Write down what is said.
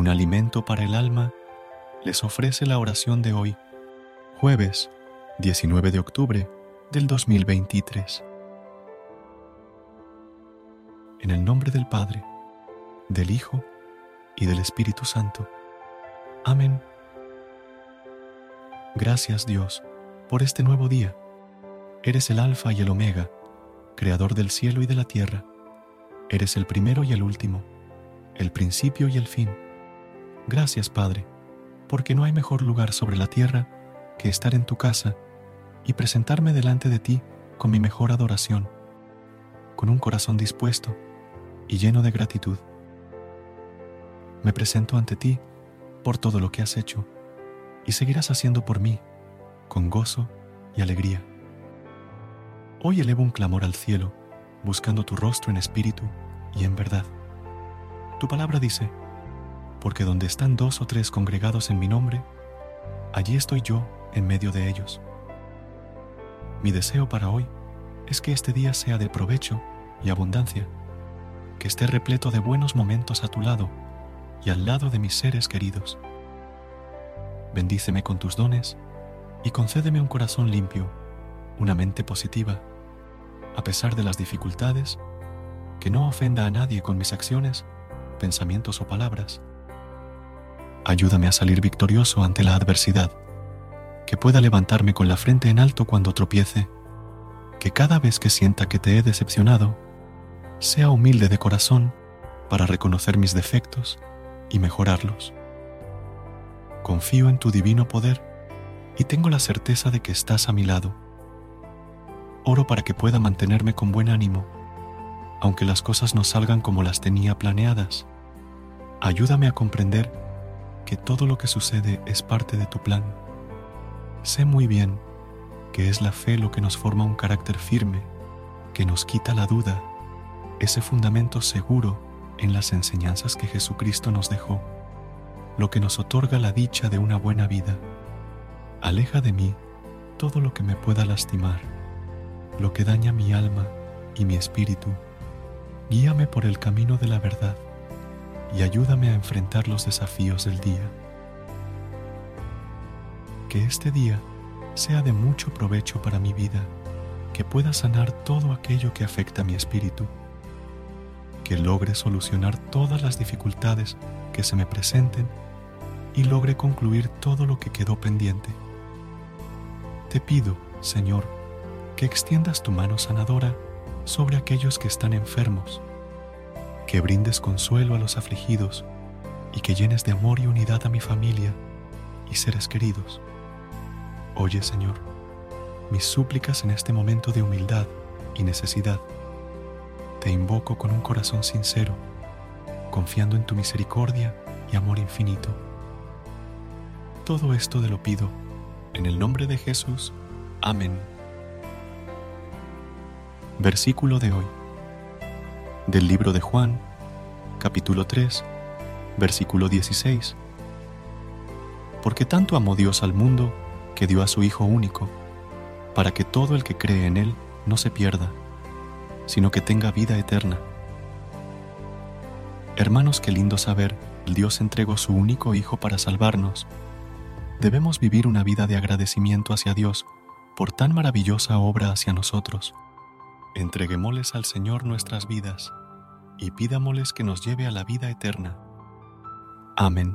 Un alimento para el alma, les ofrece la oración de hoy, jueves 19 de octubre del 2023. En el nombre del Padre, del Hijo y del Espíritu Santo. Amén. Gracias Dios por este nuevo día. Eres el Alfa y el Omega, Creador del cielo y de la tierra. Eres el primero y el último, el principio y el fin Gracias, Padre, porque no hay mejor lugar sobre la tierra que estar en tu casa y presentarme delante de ti con mi mejor adoración, con un corazón dispuesto y lleno de gratitud. Me presento ante ti por todo lo que has hecho y seguirás haciendo por mí con gozo y alegría. Hoy elevo un clamor al cielo, buscando tu rostro en espíritu y en verdad. Tu palabra dice, porque donde están dos o tres congregados en mi nombre, allí estoy yo en medio de ellos. Mi deseo para hoy es que este día sea de provecho y abundancia, que esté repleto de buenos momentos a tu lado y al lado de mis seres queridos. Bendíceme con tus dones y concédeme un corazón limpio, una mente positiva, a pesar de las dificultades, que no ofenda a nadie con mis acciones, pensamientos o palabras, Ayúdame a salir victorioso ante la adversidad, que pueda levantarme con la frente en alto cuando tropiece, que cada vez que sienta que te he decepcionado, sea humilde de corazón para reconocer mis defectos y mejorarlos. Confío en tu divino poder y tengo la certeza de que estás a mi lado. Oro para que pueda mantenerme con buen ánimo, aunque las cosas no salgan como las tenía planeadas. Ayúdame a comprender que todo lo que sucede es parte de tu plan. Sé muy bien que es la fe lo que nos forma un carácter firme, que nos quita la duda, ese fundamento seguro en las enseñanzas que Jesucristo nos dejó, lo que nos otorga la dicha de una buena vida. Aleja de mí todo lo que me pueda lastimar, lo que daña mi alma y mi espíritu. Guíame por el camino de la verdad y ayúdame a enfrentar los desafíos del día. Que este día sea de mucho provecho para mi vida, que pueda sanar todo aquello que afecta a mi espíritu, que logre solucionar todas las dificultades que se me presenten y logre concluir todo lo que quedó pendiente. Te pido, Señor, que extiendas tu mano sanadora sobre aquellos que están enfermos que brindes consuelo a los afligidos y que llenes de amor y unidad a mi familia y seres queridos. Oye, Señor, mis súplicas en este momento de humildad y necesidad. Te invoco con un corazón sincero, confiando en tu misericordia y amor infinito. Todo esto te lo pido, en el nombre de Jesús. Amén. Versículo de hoy del libro de Juan, capítulo 3, versículo 16. Porque tanto amó Dios al mundo que dio a su Hijo único, para que todo el que cree en Él no se pierda, sino que tenga vida eterna. Hermanos, qué lindo saber, Dios entregó su único Hijo para salvarnos. Debemos vivir una vida de agradecimiento hacia Dios por tan maravillosa obra hacia nosotros. Entreguémosles al Señor nuestras vidas y pidámosles que nos lleve a la vida eterna. Amén.